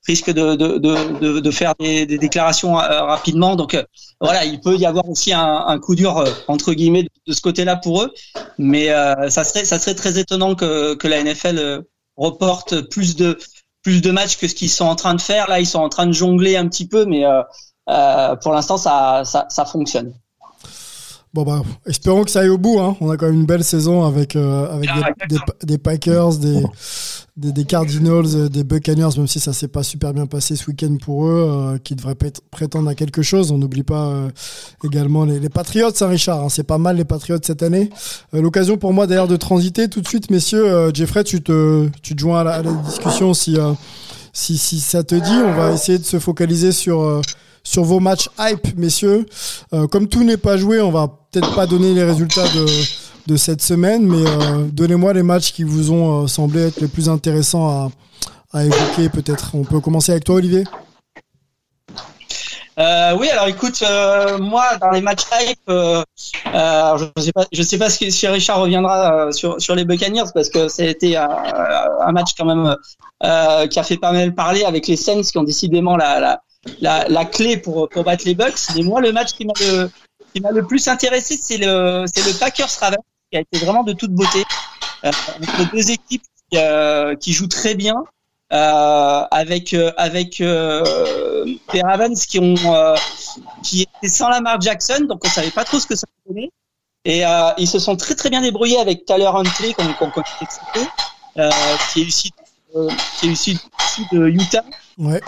risque de, de, de, de faire des, des, déclarations euh, rapidement. Donc euh, voilà, il peut y avoir aussi un, un coup dur euh, entre guillemets de ce côté-là pour eux, mais ça serait ça serait très étonnant que, que la NFL reporte plus de plus de matchs que ce qu'ils sont en train de faire. Là, ils sont en train de jongler un petit peu, mais euh, pour l'instant, ça, ça, ça fonctionne. Bon bah, espérons que ça aille au bout. Hein. On a quand même une belle saison avec euh, avec des, des, des, Packers, des, des, des, Cardinals, euh, des Buccaneers, même si ça s'est pas super bien passé ce week-end pour eux, euh, qui devraient prétendre à quelque chose. On n'oublie pas euh, également les, les Patriots, Saint-Richard. Hein. C'est pas mal les Patriots cette année. Euh, l'occasion pour moi d'ailleurs de transiter tout de suite, messieurs. Jeffrey, tu te tu te joins à la, à la discussion si si si ça te dit. On va essayer de se focaliser sur sur vos matchs hype, messieurs. Euh, comme tout n'est pas joué, on va peut-être pas donner les résultats de, cette semaine. Mais donnez-moi les matchs qui vous ont semblé être les plus intéressants à, évoquer. Peut-être. On peut commencer avec toi, Olivier. Euh, oui, alors écoute, euh, moi dans les matchs hype, euh, euh je je sais pas si Richard reviendra euh, sur les Buccaneers parce que ça a été un, match quand même qui a fait pas mal parler avec les Saints qui ont décidément la, la, clé pour pour battre les Bucks. Et moi, le match qui m'a le le plus intéressé, c'est le c'est le Packers Ravens qui a été vraiment de toute beauté entre deux équipes qui, qui jouent très bien. Euh, avec euh, avec euh, les Ravens qui ont qui étaient sans Lamar Jackson, donc on savait pas trop ce que ça donnait. Et ils se sont très très bien débrouillés avec Tyler Huntley, qu'on qu euh, qui est issu qui de Utah, ouais.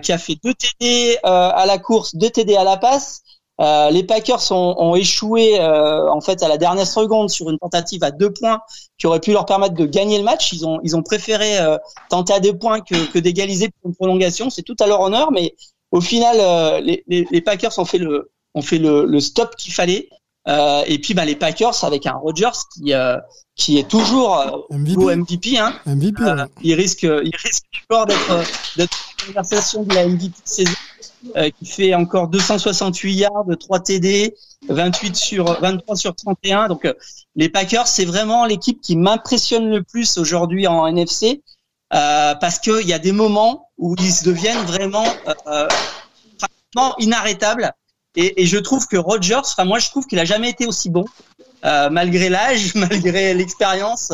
qui a fait deux TD à la course, deux TD à la passe. Euh, les Packers ont, ont échoué euh, en fait à la dernière seconde sur une tentative à deux points qui aurait pu leur permettre de gagner le match. Ils ont ils ont préféré euh, tenter à deux points que, que d'égaliser pour une prolongation. C'est tout à leur honneur, mais au final les, les, les, Packers ont fait le ont fait le, le stop qu'il fallait. et puis bah, les Packers avec un Rodgers qui qui est toujours MVP. au MVP. Hein. MVP il risque il risque encore d'être d'être conversation de la MVP saison. Euh, qui fait encore 268 yards, 3 TD, 28 sur 23 sur 31. Donc euh, les Packers, c'est vraiment l'équipe qui m'impressionne le plus aujourd'hui en NFC euh, parce qu'il y a des moments où ils deviennent vraiment euh, inarrêtables. Et, et, je trouve que Rodgers, enfin moi je trouve qu'il a jamais été aussi bon. Euh, malgré l'âge, <laughs> malgré l'expérience,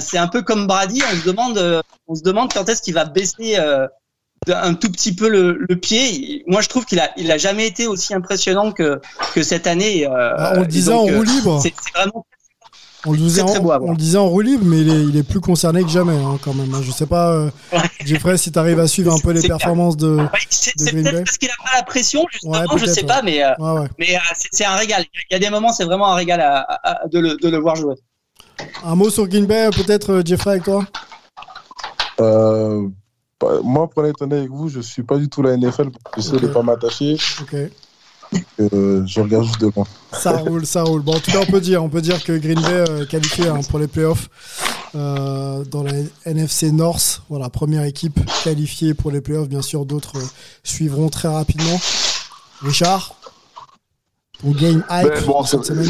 c'est un peu comme Brady. On se demande, on se demande quand est-ce qu'il va baisser un tout petit peu le, le, pied. Moi, je trouve qu'il a, il a jamais été aussi impressionnant que, que cette année. Euh, ah, on le disait en roue libre. C'est vraiment. On le, disait en, on le disait en roue libre, mais il est, il est plus concerné que jamais, hein, quand même. Hein. Je sais pas, euh, Jeffrey, si tu arrives à suivre un peu les performances de, ouais, de Green Bay. parce qu'il a pas la pression, justement, je sais pas, mais, euh, mais euh, c'est un régal. Il y a des moments, c'est vraiment un régal à, à, de, le, de le voir jouer. Un mot sur Green Bay, peut-être, Jeffrey, avec toi? Euh, moi, pour être honnête avec vous, je suis pas du tout la NFL. J'essaie okay. de pas m'attacher. Euh, je regarde juste devant. Ça roule, ça roule. Bon, en tout cas, on peut dire, on peut dire que Green Bay euh, qualifié hein, pour les playoffs euh, dans la NFC North. Voilà, première équipe qualifiée pour les playoffs. Bien sûr, d'autres euh, suivront très rapidement. Richard, ton game hype ben, bon, cette semaine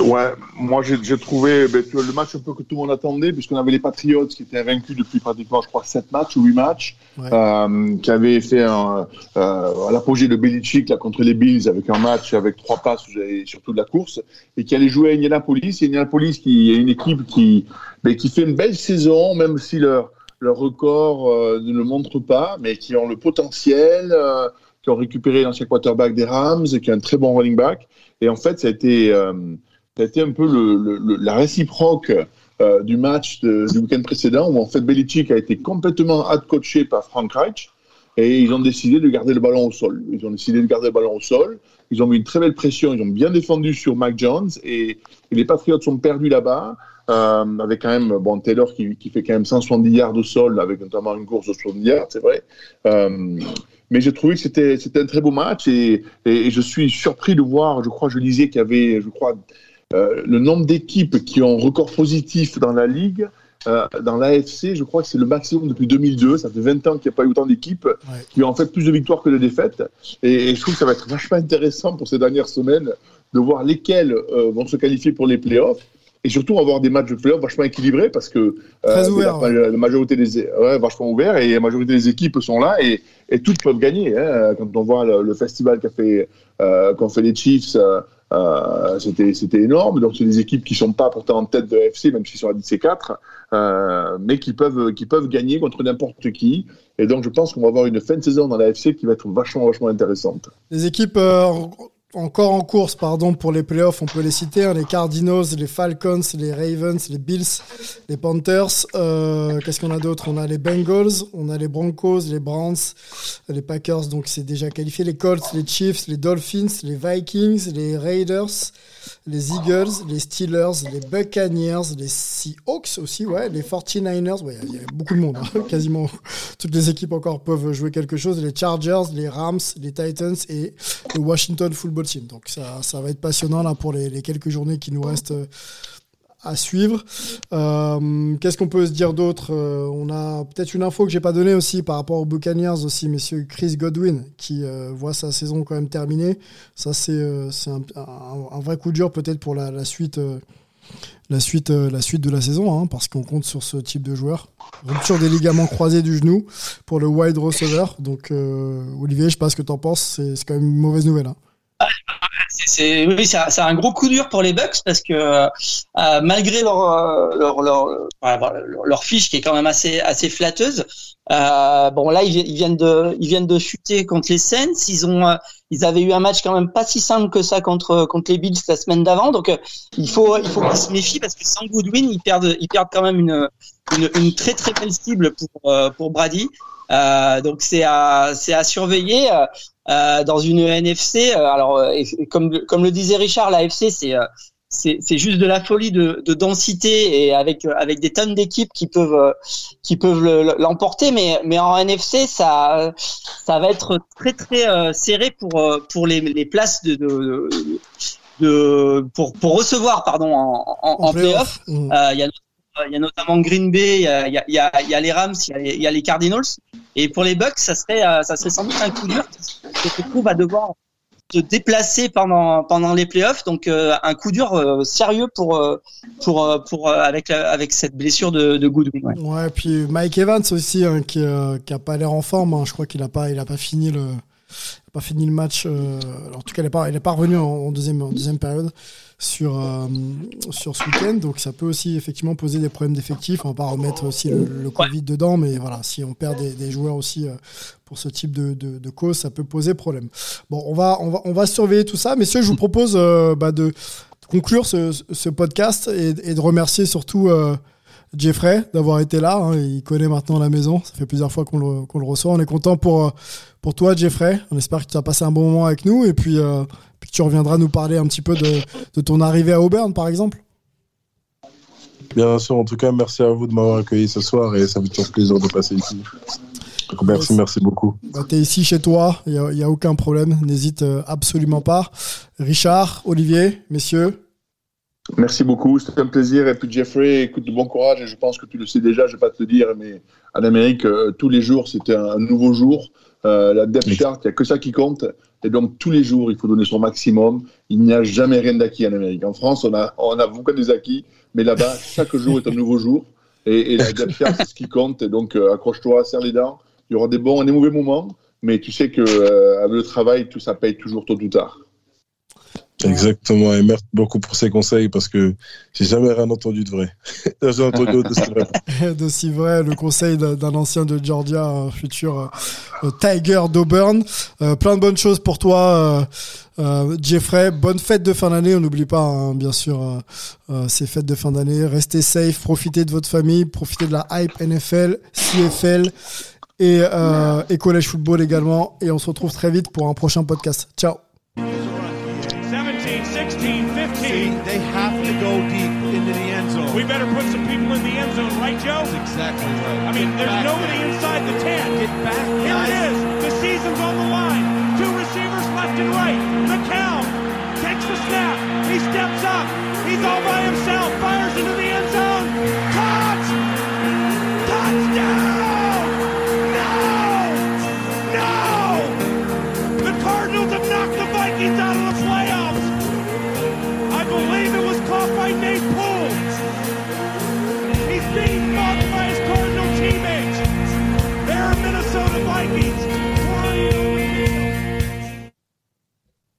Ouais, moi j'ai trouvé ben, le match un peu que tout le monde attendait, puisqu'on avait les Patriots qui étaient vaincus depuis pratiquement, je crois, 7 matchs ou 8 matchs, ouais. euh, qui avaient fait un, euh, l'apogée de Belichick là, contre les Bills avec un match avec trois passes et surtout de la course, et qui allait jouer à Indianapolis. Et Indianapolis qui est une équipe qui, ben, qui fait une belle saison, même si leur, leur record euh, ne le montre pas, mais qui ont le potentiel. Euh, qui ont récupéré l'ancien quarterback des Rams, qui est un très bon running back. Et en fait, ça a été, euh, ça a été un peu le, le, la réciproque euh, du match du week-end précédent, où en fait Belichick a été complètement out-coaché par Frank Reich, et ils ont décidé de garder le ballon au sol. Ils ont décidé de garder le ballon au sol. Ils ont mis une très belle pression. Ils ont bien défendu sur Mike Jones. Et, et les Patriots sont perdus là-bas. Euh, avec quand même bon Taylor qui, qui, fait quand même 170 yards au sol, avec notamment une course de 70 yards, c'est vrai. Euh, mais j'ai trouvé que c'était c'était un très beau match et, et, je suis surpris de voir. Je crois, je lisais qu'il y avait, je crois, euh, le nombre d'équipes qui ont record positif dans la ligue. Euh, dans l'AFC, je crois que c'est le maximum depuis 2002. Ça fait 20 ans qu'il n'y a pas eu autant d'équipes ouais. qui ont en fait plus de victoires que de défaites. Et, et, je trouve que ça va être vachement intéressant pour ces dernières semaines de voir lesquelles euh, vont se qualifier pour les playoffs et surtout avoir des matchs de playoff vachement équilibrés parce que euh, ouvert, la, ouais. la, majorité des ouais, vachement ouvert et la majorité des équipes sont là et, et toutes peuvent gagner hein. quand on voit le, le festival qu'a fait euh, qu'ont fait les Chiefs euh, euh c'était c'était énorme donc c'est des équipes qui sont pas pourtant en tête de FC même s'ils sont à 10 et 4 euh, mais qui peuvent qui peuvent gagner contre n'importe qui et donc je pense qu'on va avoir une fin de saison dans la FC qui va être vachement vachement intéressante les équipes euh, encore en course pardon, pour les playoffs, on peut les citer, hein, les Cardinals, les Falcons, les Ravens, les Bills, les Panthers. Euh, Qu'est-ce qu'on a d'autre? On a les Bengals, on a les Broncos, les Browns, les Packers, donc c'est déjà qualifié, les Colts, les Chiefs, les Dolphins, les Vikings, les Raiders, les Eagles, les Steelers, les Buccaneers, les Seahawks aussi, ouais, les 49ers, ouais, il y a beaucoup de monde, hein, <laughs> quasiment toutes les équipes encore peuvent jouer quelque chose, les Chargers, les Rams, les Titans et le Washington Football Team. Donc ça, ça va être passionnant là pour les, les quelques journées qui nous restent euh, à suivre. Euh, Qu'est-ce qu'on peut se dire d'autre Euh, On a peut-être une info que j'ai pas donnée aussi par rapport aux Buccaneers aussi, messieurs Chris Godwin qui euh, voit sa saison quand même terminée. Ça c'est un, vrai coup dur peut-être pour la, suite. la suite, la suite de la saison, hein, parce qu'on compte sur ce type de joueur. Rupture des ligaments croisés du genou pour le wide receiver. Donc, Olivier, je sais pas ce que tu en penses, c'est quand même une mauvaise nouvelle. hein. C'est- oui, c'est un, gros coup dur pour les Bucks parce que euh, malgré leur euh, leur, leur, leur fiche qui est quand même assez assez flatteuse, euh, bon là ils, vi- ils viennent de ils viennent de chuter contre les Saints. Ils ont euh, ils avaient eu un match quand même pas si simple que ça contre contre les Bills la semaine d'avant. Donc euh, il faut il faut qu'ils se méfient parce que sans Goodwin ils perdent ils perdent quand même une une, une très très belle cible pour pour Brady. Euh, donc c'est à c'est à surveiller. Euh, dans une NFC. euh, alors, euh, et- comme comme le disait Richard, la FC c'est euh, c'est c'est juste de la folie de, de densité et avec avec des tonnes d'équipes qui peuvent qui peuvent le- le- l'emporter. Mais mais en NFC ça ça va être très très euh, serré pour pour les les places de de, de pour pour recevoir pardon en en, en playoff. Mm. Euh, Il y a il y a notamment Green Bay, il y a, les Rams, il y a les, Cardinals. Et pour les Bucks, ça serait, euh, ça serait sans doute un coup dur. Que le coup va devoir se déplacer pendant pendant les playoffs. Donc euh, un coup dur euh, sérieux pour pour pour avec avec cette blessure de, de Goodwin. ouais. Puis Mike Evans aussi, hein, qui, euh, qui a pas l'air en forme. hein. Je crois qu'il a pas, pas fini le, pas fini le match. en tout cas, il est pas, pas revenu en, en deuxième, en deuxième période sur euh, sur ce week-end. Donc ça peut aussi effectivement poser des problèmes d'effectifs. On va pas remettre aussi le, le Covid dedans, mais voilà, si on perd des, des joueurs aussi euh, pour ce type de, de, de cause, ça peut poser problème. Bon, on va, on va, on va surveiller tout ça. Messieurs, je vous propose euh, bah, de conclure ce, ce podcast et, et de remercier surtout. Jeffrey d'avoir été là. hein. il connaît maintenant la maison. Ça fait plusieurs fois qu'on le, le reçoit. On est content pour, pour toi, Jeffrey. On espère que tu as passé un bon moment avec nous et puis, euh, tu reviendras nous parler un petit peu de, de ton arrivée à Auburn, par exemple. Bien sûr, en tout cas, merci à vous de m'avoir accueilli ce soir et ça me fait toujours plaisir de passer ici. Donc, merci, merci beaucoup. Bah, tu es ici chez toi, il n'y a aucun problème. N'hésite euh, absolument pas. Richard, Olivier, messieurs. Merci beaucoup, c'était un plaisir. Et puis Jeffrey, écoute, bon courage. Et je pense que tu le sais déjà, je ne vais pas te le dire, mais en Amérique, euh, tous les jours, c'était un nouveau jour. Euh, la depth chart, il n'y a que ça qui compte. Et donc, tous les jours, il faut donner son maximum. Il n'y a jamais rien d'acquis en Amérique. En France, on a, on a beaucoup des acquis, mais là-bas, chaque <laughs> jour est un nouveau jour. Et, et la depth chart, c'est ce qui compte. Et donc, euh, accroche-toi, serre les dents. Il y aura des bons et des mauvais moments, mais tu sais que euh, avec le travail, tout ça paye toujours tôt ou tard. Exactement, et merci beaucoup pour ces conseils parce que j'ai jamais rien entendu de vrai. <laughs> j'ai entendu vrai. <laughs> D'aussi vrai, le conseil d'un ancien de Georgia, un futur euh, Tiger d'Auburn. Euh, plein de bonnes choses pour toi, euh, Jeffrey. Bonne fête de fin d'année. On n'oublie pas, hein, bien sûr, euh, ces fêtes de fin d'année. Restez safe, profitez de votre famille, profitez de la hype NFL, CFL et, et college football également. Et on se retrouve très vite pour un prochain podcast. Ciao. We better put some people in the end zone, right, Joe? That's exactly right. I mean, there's nobody inside the 10.